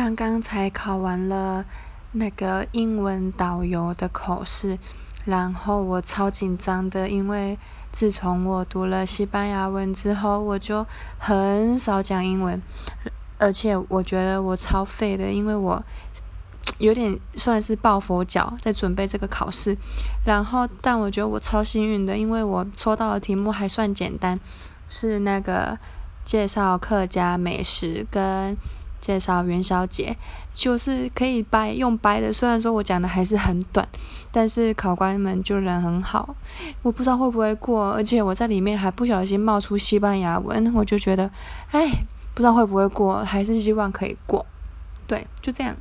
刚刚才考完了那个英文导游的口试，然后我超紧张的，因为自从我读了西班牙文之后，我就很少讲英文，而且我觉得我超废的，因为我有点算是抱佛脚在准备这个考试，然后但我觉得我超幸运的，因为我抽到的题目还算简单，是那个介绍客家美食跟。介绍元宵节，就是可以掰用掰的。虽然说我讲的还是很短，但是考官们就人很好。我不知道会不会过，而且我在里面还不小心冒出西班牙文，我就觉得，哎，不知道会不会过，还是希望可以过。对，就这样。